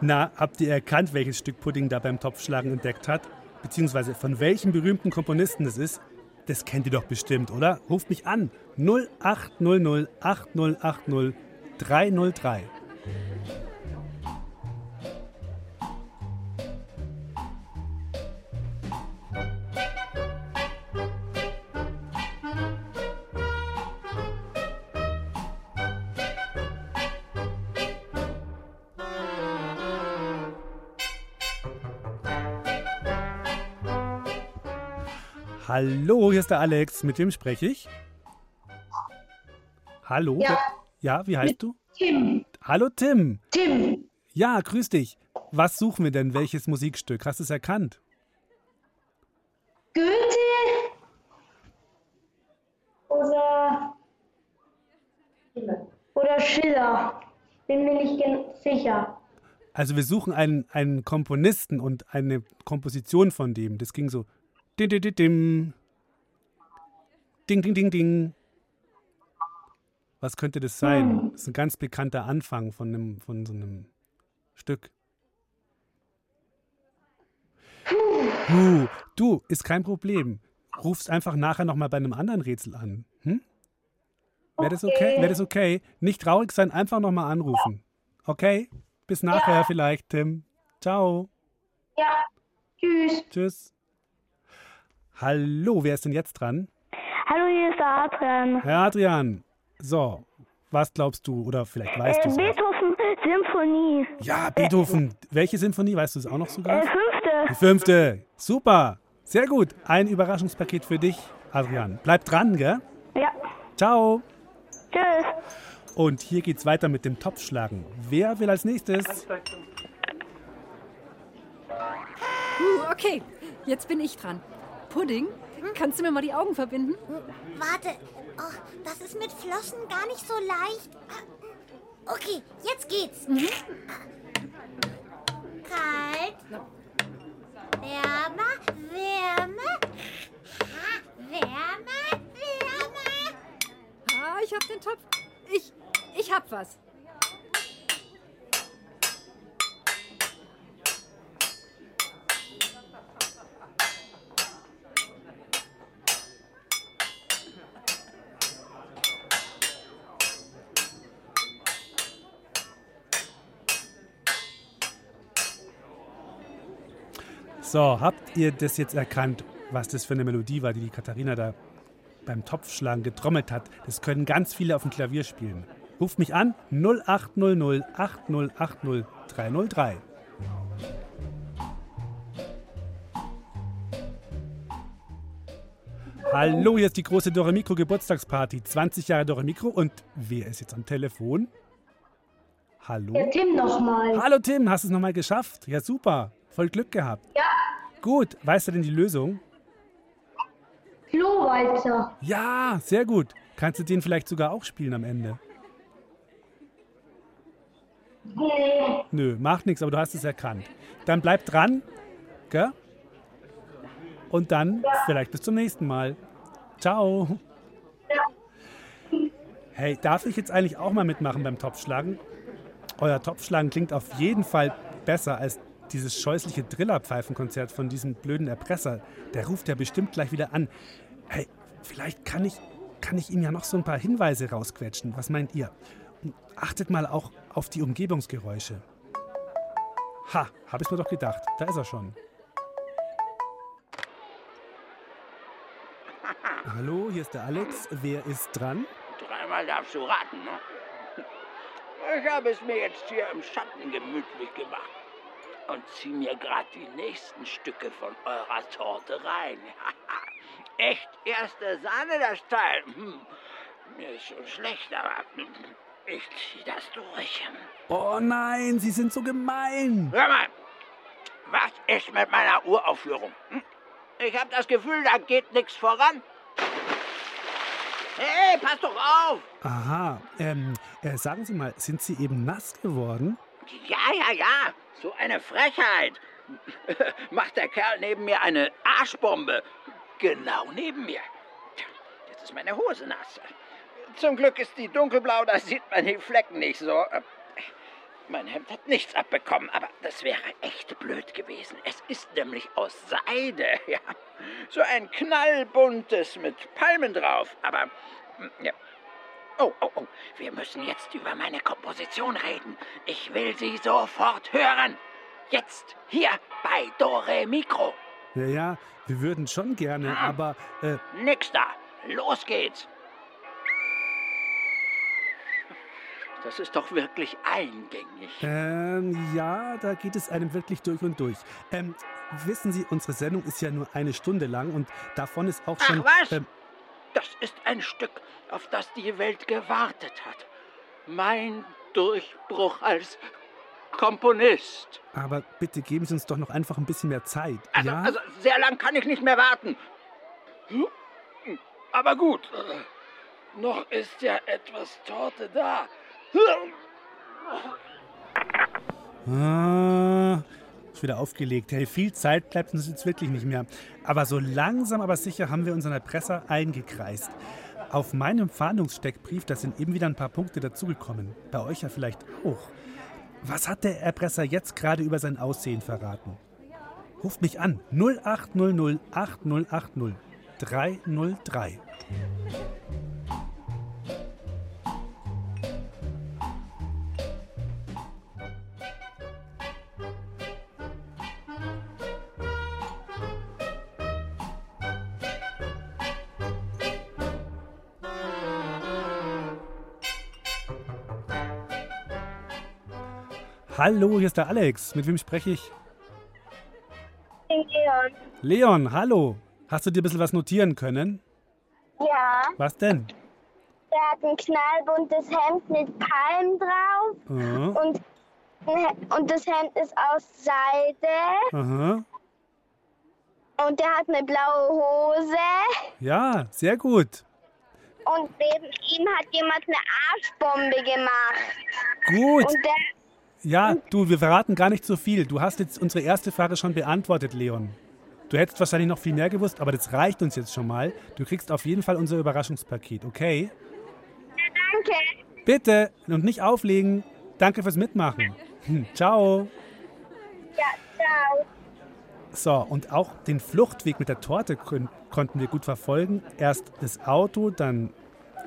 Na, habt ihr erkannt, welches Stück Pudding da beim Topfschlagen entdeckt hat? Beziehungsweise von welchem berühmten Komponisten es ist? Das kennt ihr doch bestimmt, oder? Ruft mich an. 0800 8080 303. Hallo, hier ist der Alex. Mit wem spreche ich? Hallo? Ja. Ja, wie heißt du? Tim. Hallo Tim. Tim. Ja, grüß dich. Was suchen wir denn? Welches Musikstück? Hast du es erkannt? Goethe oder oder Schiller. Bin mir nicht sicher. Also wir suchen einen, einen Komponisten und eine Komposition von dem. Das ging so. Din, din, dim. Ding, ding, ding, ding. Was könnte das sein? Das ist ein ganz bekannter Anfang von, einem, von so einem Stück. Puh, du, ist kein Problem. Rufst einfach nachher nochmal bei einem anderen Rätsel an. Hm? Wäre das okay? Okay. Wäre das okay? Nicht traurig sein, einfach nochmal anrufen. Okay? Bis nachher vielleicht, Tim. Ciao. Ja. Tschüss. Tschüss. Hallo, wer ist denn jetzt dran? Hallo, hier ist der Adrian. Herr Adrian. So, was glaubst du? Oder vielleicht weißt Äh, du es. Beethoven Symphonie. Ja, Beethoven. Welche Symphonie? Weißt du es auch noch sogar? Äh, fünfte. Die fünfte. Super. Sehr gut. Ein Überraschungspaket für dich, Adrian. Bleib dran, gell? Ja. Ciao. Tschüss. Und hier geht's weiter mit dem Topfschlagen. Wer will als nächstes? Uh, okay, jetzt bin ich dran. Pudding, kannst du mir mal die Augen verbinden? Warte, oh, das ist mit Flossen gar nicht so leicht. Okay, jetzt geht's. Kalt, wärmer, wärmer, Ah, wärmer, wärmer. Ah, ich hab den Topf. Ich, ich hab was. So, habt ihr das jetzt erkannt, was das für eine Melodie war, die die Katharina da beim Topfschlagen getrommelt hat? Das können ganz viele auf dem Klavier spielen. Ruft mich an 0800 8080 303. Hallo, hier ist die große Dore Mikro Geburtstagsparty. 20 Jahre Dore Mikro und wer ist jetzt am Telefon? Hallo? Der Tim nochmal. Hallo Tim, hast du es nochmal geschafft? Ja, super. Voll Glück gehabt. Ja. Gut, weißt du denn die Lösung? Klowalzer. Ja, sehr gut. Kannst du den vielleicht sogar auch spielen am Ende? Nee. Nö, macht nichts, aber du hast es erkannt. Dann bleib dran, gell? Und dann vielleicht bis zum nächsten Mal. Ciao. Hey, darf ich jetzt eigentlich auch mal mitmachen beim Topfschlagen? Euer Topfschlagen klingt auf jeden Fall besser als dieses scheußliche Drillerpfeifenkonzert von diesem blöden Erpresser. Der ruft ja bestimmt gleich wieder an. Hey, vielleicht kann ich, kann ich ihm ja noch so ein paar Hinweise rausquetschen. Was meint ihr? Und achtet mal auch auf die Umgebungsgeräusche. Ha, hab ich mir doch gedacht. Da ist er schon. Hallo, hier ist der Alex. Wer ist dran? Dreimal darfst du raten, ne? Ich habe es mir jetzt hier im Schatten gemütlich gemacht und zieh mir gerade die nächsten Stücke von eurer Torte rein. Echt erste Sahne, das Teil. Hm. Mir ist schon schlecht, aber ich zieh das durch. Oh nein, Sie sind so gemein. Hör mal, was ist mit meiner Uraufführung? Hm? Ich habe das Gefühl, da geht nichts voran. Hey, pass doch auf! Aha, ähm, äh, sagen Sie mal, sind Sie eben nass geworden? Ja, ja, ja, so eine Frechheit. Macht der Kerl neben mir eine Arschbombe. Genau neben mir. Jetzt ist meine Hose nass. Zum Glück ist die dunkelblau, da sieht man die Flecken nicht so. Mein Hemd hat nichts abbekommen, aber das wäre echt blöd gewesen. Es ist nämlich aus Seide, ja. So ein knallbuntes mit Palmen drauf, aber mm, ja. Oh, oh, oh, wir müssen jetzt über meine Komposition reden. Ich will sie sofort hören. Jetzt, hier bei Dore Mikro. Ja, ja, wir würden schon gerne, aber äh, Nix da. Los geht's. Das ist doch wirklich eingängig. ähm, ja, da geht es einem wirklich durch und durch. Ähm, wissen Sie, unsere Sendung ist ja nur eine Stunde lang und davon ist auch Ach schon. was? ähm, Das ist ein Stück, auf das die Welt gewartet hat. Mein Durchbruch als Komponist. aber bitte geben Sie uns doch noch einfach ein bisschen mehr Zeit. Also, ja? also sehr lang kann ich nicht mehr warten. Aber gut. Noch ist ja etwas Torte da. Ah, wieder aufgelegt. Hey, viel Zeit bleibt uns jetzt wirklich nicht mehr. Aber so langsam, aber sicher haben wir unseren Erpresser eingekreist. Auf meinem Fahndungssteckbrief, da sind eben wieder ein paar Punkte dazugekommen. Bei euch ja vielleicht auch. Was hat der Erpresser jetzt gerade über sein Aussehen verraten? Ruft mich an. 0800 8080 303. Hallo, hier ist der Alex. Mit wem spreche ich? Leon. Leon, hallo. Hast du dir ein bisschen was notieren können? Ja, Was denn? der hat ein knallbuntes Hemd mit Palmen drauf und, und das Hemd ist aus Seide Aha. und der hat eine blaue Hose Ja, sehr gut. und neben ihm hat jemand eine Arschbombe gemacht. Gut. Und der, Ja, du, wir verraten gar nicht so viel. Du hast jetzt unsere erste Frage schon beantwortet, Leon. Du hättest wahrscheinlich noch viel mehr gewusst, aber das reicht uns jetzt schon mal. Du kriegst auf jeden Fall unser Überraschungspaket, okay? danke. Bitte und nicht auflegen. Danke fürs Mitmachen. Hm, Ciao. Ja, ciao. So, und auch den Fluchtweg mit der Torte kon konnten wir gut verfolgen. Erst das Auto, dann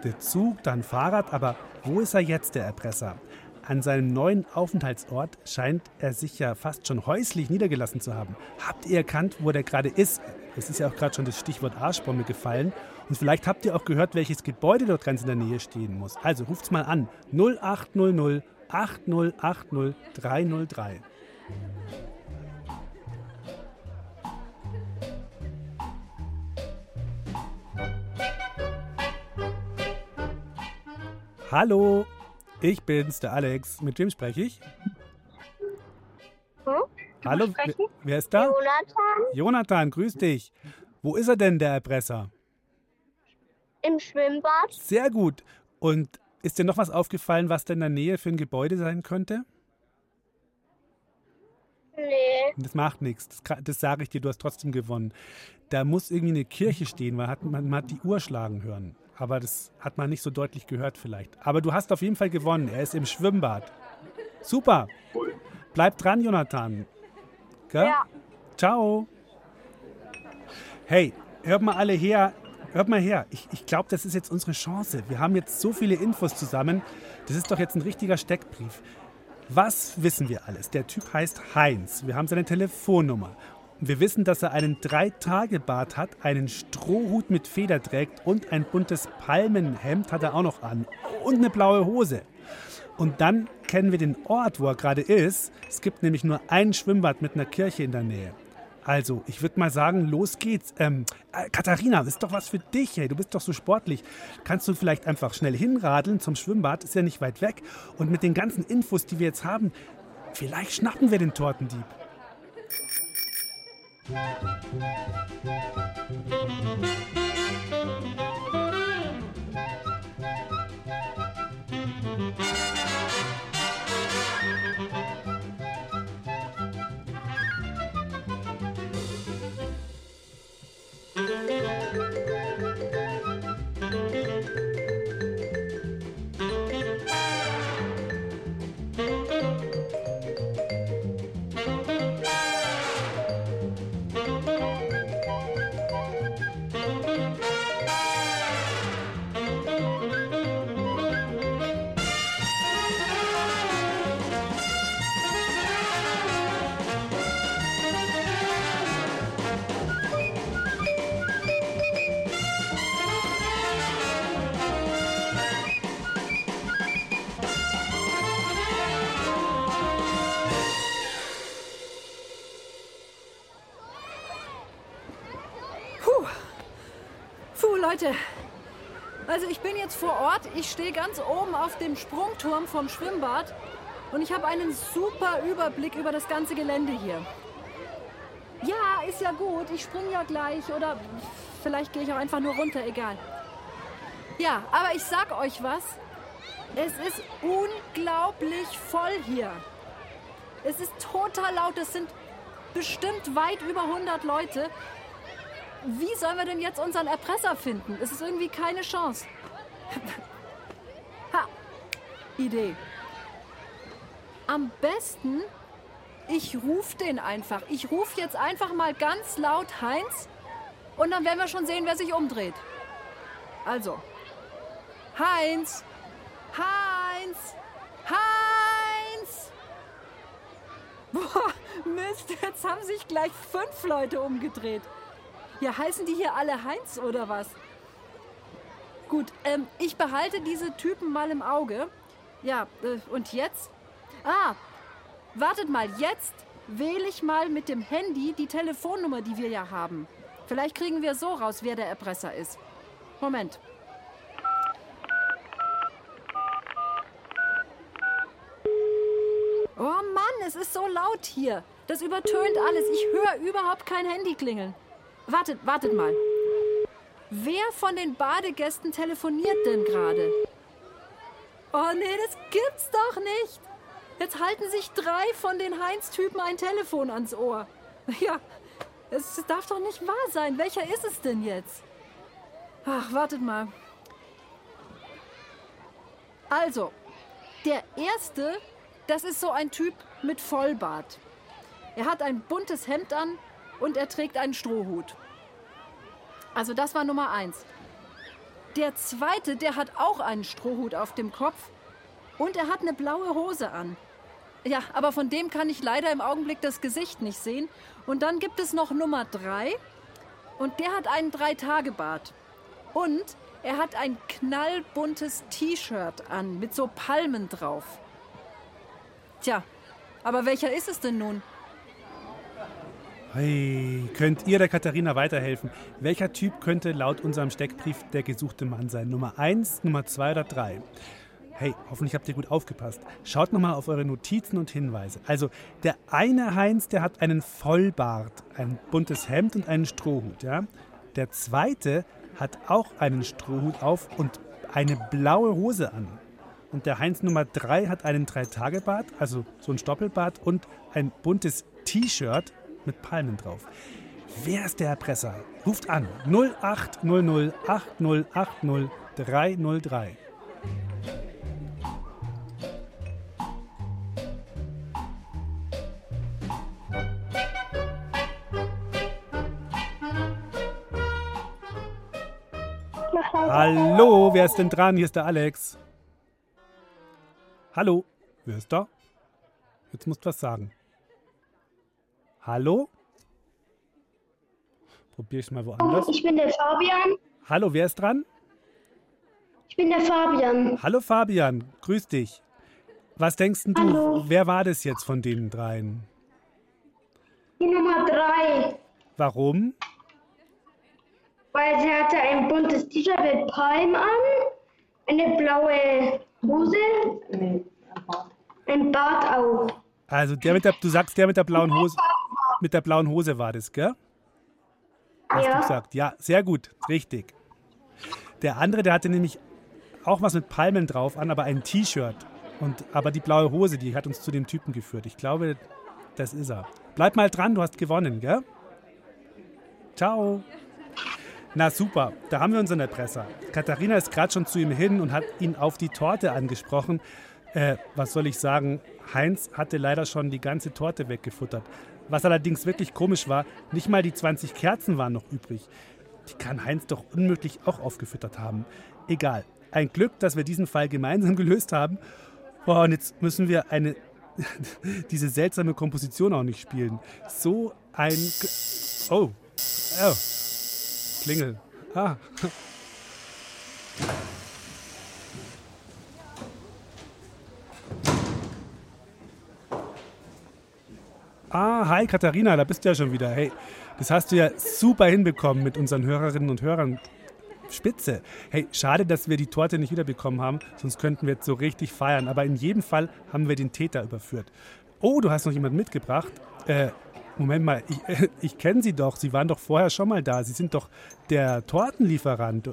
der Zug, dann Fahrrad. Aber wo ist er jetzt, der Erpresser? An seinem neuen Aufenthaltsort scheint er sich ja fast schon häuslich niedergelassen zu haben. Habt ihr erkannt, wo der gerade ist? Es ist ja auch gerade schon das Stichwort Arschbombe gefallen. Und vielleicht habt ihr auch gehört, welches Gebäude dort ganz in der Nähe stehen muss. Also ruft's mal an. 0800 8080 303. Hallo ich bin's, der Alex. Mit wem spreche ich? Hm? Hallo, wer, wer ist da? Jonathan Jonathan, grüß dich. Wo ist er denn, der Erpresser? im Schwimmbad. Sehr gut. Und ist dir noch was aufgefallen, was da in der Nähe für ein Gebäude sein könnte? Nee. Das macht nichts. Das, kann- das sage ich dir, du hast trotzdem gewonnen. Da muss irgendwie eine Kirche stehen, weil man, man hat die Uhr schlagen hören. Aber das hat man nicht so deutlich gehört vielleicht. Aber du hast auf jeden Fall gewonnen. Er ist im Schwimmbad. Super. Bleib dran, Jonathan. Gell? Ja. Ciao. Hey, hört mal alle her. Hört mal her. Ich, ich glaube, das ist jetzt unsere Chance. Wir haben jetzt so viele Infos zusammen. Das ist doch jetzt ein richtiger Steckbrief. Was wissen wir alles? Der Typ heißt Heinz. Wir haben seine Telefonnummer. Wir wissen, dass er einen Drei-Tage-Bart hat, einen Strohhut mit Feder trägt und ein buntes Palmenhemd hat er auch noch an. Und eine blaue Hose. Und dann kennen wir den Ort, wo er gerade ist. Es gibt nämlich nur ein Schwimmbad mit einer Kirche in der Nähe. Also, ich würde mal sagen, los geht's. Ähm, äh, Katharina, das ist doch was für dich, hey. Du bist doch so sportlich. Kannst du vielleicht einfach schnell hinradeln zum Schwimmbad? Ist ja nicht weit weg. Und mit den ganzen Infos, die wir jetzt haben, vielleicht schnappen wir den Tortendieb. Música Also ich bin jetzt vor Ort. Ich stehe ganz oben auf dem Sprungturm vom Schwimmbad und ich habe einen super Überblick über das ganze Gelände hier. Ja, ist ja gut. Ich springe ja gleich oder vielleicht gehe ich auch einfach nur runter, egal. Ja, aber ich sag euch was. Es ist unglaublich voll hier. Es ist total laut. Es sind bestimmt weit über 100 Leute. Wie sollen wir denn jetzt unseren Erpresser finden? Es ist irgendwie keine Chance. ha, Idee. Am besten, ich rufe den einfach. Ich rufe jetzt einfach mal ganz laut Heinz und dann werden wir schon sehen, wer sich umdreht. Also, Heinz! Heinz! Heinz! Boah, Mist, jetzt haben sich gleich fünf Leute umgedreht. Ja, heißen die hier alle Heinz oder was? Gut, ähm, ich behalte diese Typen mal im Auge. Ja, äh, und jetzt? Ah, wartet mal, jetzt wähle ich mal mit dem Handy die Telefonnummer, die wir ja haben. Vielleicht kriegen wir so raus, wer der Erpresser ist. Moment. Oh Mann, es ist so laut hier. Das übertönt alles. Ich höre überhaupt kein Handy klingeln. Wartet, wartet mal. Wer von den Badegästen telefoniert denn gerade? Oh nee, das gibt's doch nicht. Jetzt halten sich drei von den Heinz-Typen ein Telefon ans Ohr. Ja, es darf doch nicht wahr sein. Welcher ist es denn jetzt? Ach, wartet mal. Also, der erste, das ist so ein Typ mit Vollbart. Er hat ein buntes Hemd an und er trägt einen Strohhut. Also das war Nummer eins. Der zweite, der hat auch einen Strohhut auf dem Kopf und er hat eine blaue Hose an. Ja, aber von dem kann ich leider im Augenblick das Gesicht nicht sehen. Und dann gibt es noch Nummer drei und der hat einen Drei-Tage-Bart. Und er hat ein knallbuntes T-Shirt an mit so Palmen drauf. Tja, aber welcher ist es denn nun? Hey, könnt ihr der Katharina weiterhelfen? Welcher Typ könnte laut unserem Steckbrief der gesuchte Mann sein? Nummer 1, Nummer 2 oder 3? Hey, hoffentlich habt ihr gut aufgepasst. Schaut nochmal auf eure Notizen und Hinweise. Also, der eine Heinz, der hat einen Vollbart, ein buntes Hemd und einen Strohhut, ja? Der zweite hat auch einen Strohhut auf und eine blaue Hose an. Und der Heinz Nummer 3 hat einen Dreitagebart, also so ein Stoppelbart und ein buntes T-Shirt mit Palmen drauf. Wer ist der Erpresser? Ruft an 0800 8080 303. Hallo, wer ist denn dran? Hier ist der Alex. Hallo, wer ist da? Jetzt musst du was sagen. Hallo? Probier ich mal woanders. Ich bin der Fabian. Hallo, wer ist dran? Ich bin der Fabian. Hallo Fabian, grüß dich. Was denkst denn du, Hallo. wer war das jetzt von den dreien? Die Nummer drei. Warum? Weil sie hatte ein buntes T-Shirt mit Palm an, eine blaue Hose, ein Bart auch. Also der mit der, du sagst der mit der blauen Hose, mit der blauen Hose war das, gell? Hast Ja. du gesagt? Ja, sehr gut, richtig. Der andere, der hatte nämlich auch was mit Palmen drauf an, aber ein T-Shirt. Und aber die blaue Hose, die hat uns zu dem Typen geführt. Ich glaube, das ist er. Bleib mal dran, du hast gewonnen, gell? Ciao. Na super, da haben wir unseren Erpresser. Katharina ist gerade schon zu ihm hin und hat ihn auf die Torte angesprochen. Äh, was soll ich sagen? Heinz hatte leider schon die ganze Torte weggefuttert. Was allerdings wirklich komisch war, nicht mal die 20 Kerzen waren noch übrig. Die kann Heinz doch unmöglich auch aufgefüttert haben. Egal. Ein Glück, dass wir diesen Fall gemeinsam gelöst haben. Oh, und jetzt müssen wir eine diese seltsame Komposition auch nicht spielen. So ein G Oh. Oh. Klingel. Ah. Ah, hi Katharina, da bist du ja schon wieder. Hey, das hast du ja super hinbekommen mit unseren Hörerinnen und Hörern. Spitze. Hey, schade, dass wir die Torte nicht wiederbekommen haben, sonst könnten wir jetzt so richtig feiern. Aber in jedem Fall haben wir den Täter überführt. Oh, du hast noch jemanden mitgebracht. Äh, Moment mal, ich, ich kenne Sie doch. Sie waren doch vorher schon mal da. Sie sind doch der Tortenlieferant.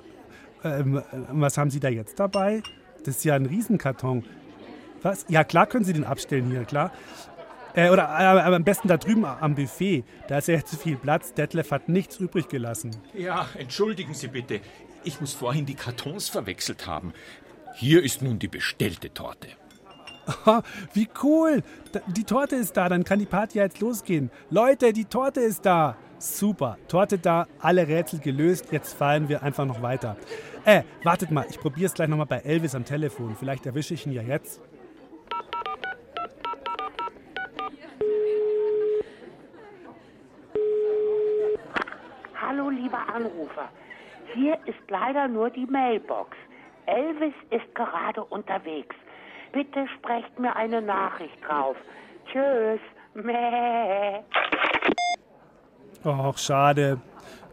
Ähm, was haben Sie da jetzt dabei? Das ist ja ein Riesenkarton. Was? Ja, klar können Sie den abstellen hier, klar. Äh, oder äh, aber am besten da drüben am Buffet. Da ist ja zu viel Platz. Detlef hat nichts übrig gelassen. Ja, entschuldigen Sie bitte. Ich muss vorhin die Kartons verwechselt haben. Hier ist nun die bestellte Torte. Aha, wie cool. Die Torte ist da, dann kann die Party ja jetzt losgehen. Leute, die Torte ist da. Super, Torte da, alle Rätsel gelöst. Jetzt feiern wir einfach noch weiter. Äh, wartet mal, ich probiere es gleich nochmal bei Elvis am Telefon. Vielleicht erwische ich ihn ja jetzt. Hallo, lieber Anrufer. Hier ist leider nur die Mailbox. Elvis ist gerade unterwegs. Bitte sprecht mir eine Nachricht drauf. Tschüss. Mäh. Och, schade.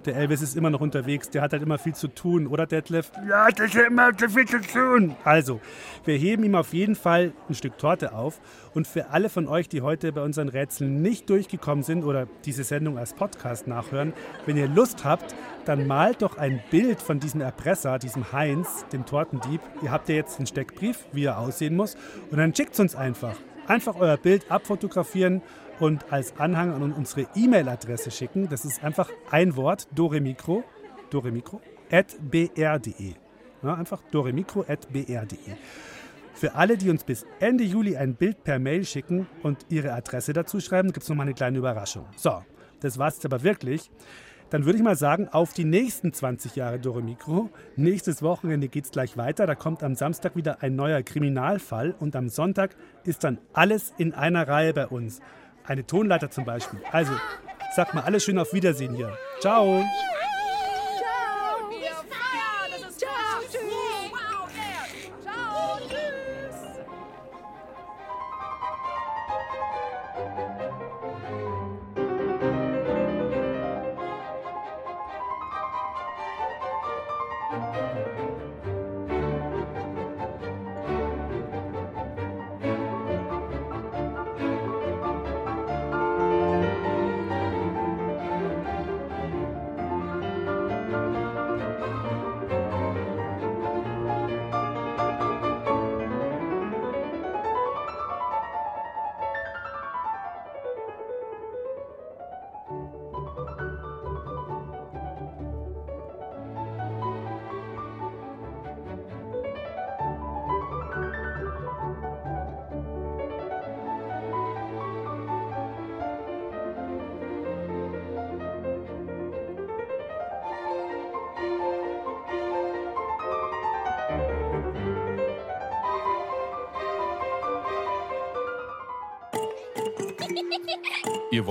Der Elvis ist immer noch unterwegs. Der hat halt immer viel zu tun, oder Detlef? Ja, das ist immer zu viel zu tun. Also, wir heben ihm auf jeden Fall ein Stück Torte auf. Und für alle von euch, die heute bei unseren Rätseln nicht durchgekommen sind oder diese Sendung als Podcast nachhören, wenn ihr Lust habt, dann malt doch ein Bild von diesem Erpresser, diesem Heinz, dem Tortendieb. Ihr habt ja jetzt einen Steckbrief, wie er aussehen muss. Und dann schickt es uns einfach. Einfach euer Bild abfotografieren und als Anhang an unsere E-Mail-Adresse schicken. Das ist einfach ein Wort, doremikro, doremikro, at br.de. Ja, einfach doremikro at br.de. Für alle, die uns bis Ende Juli ein Bild per Mail schicken und ihre Adresse dazu schreiben, gibt es nochmal eine kleine Überraschung. So, das war es aber wirklich. Dann würde ich mal sagen, auf die nächsten 20 Jahre Dore Mikro. Nächstes Wochenende geht es gleich weiter. Da kommt am Samstag wieder ein neuer Kriminalfall und am Sonntag ist dann alles in einer Reihe bei uns. Eine Tonleiter zum Beispiel. Also, sagt mal alles schön auf Wiedersehen hier. Ciao.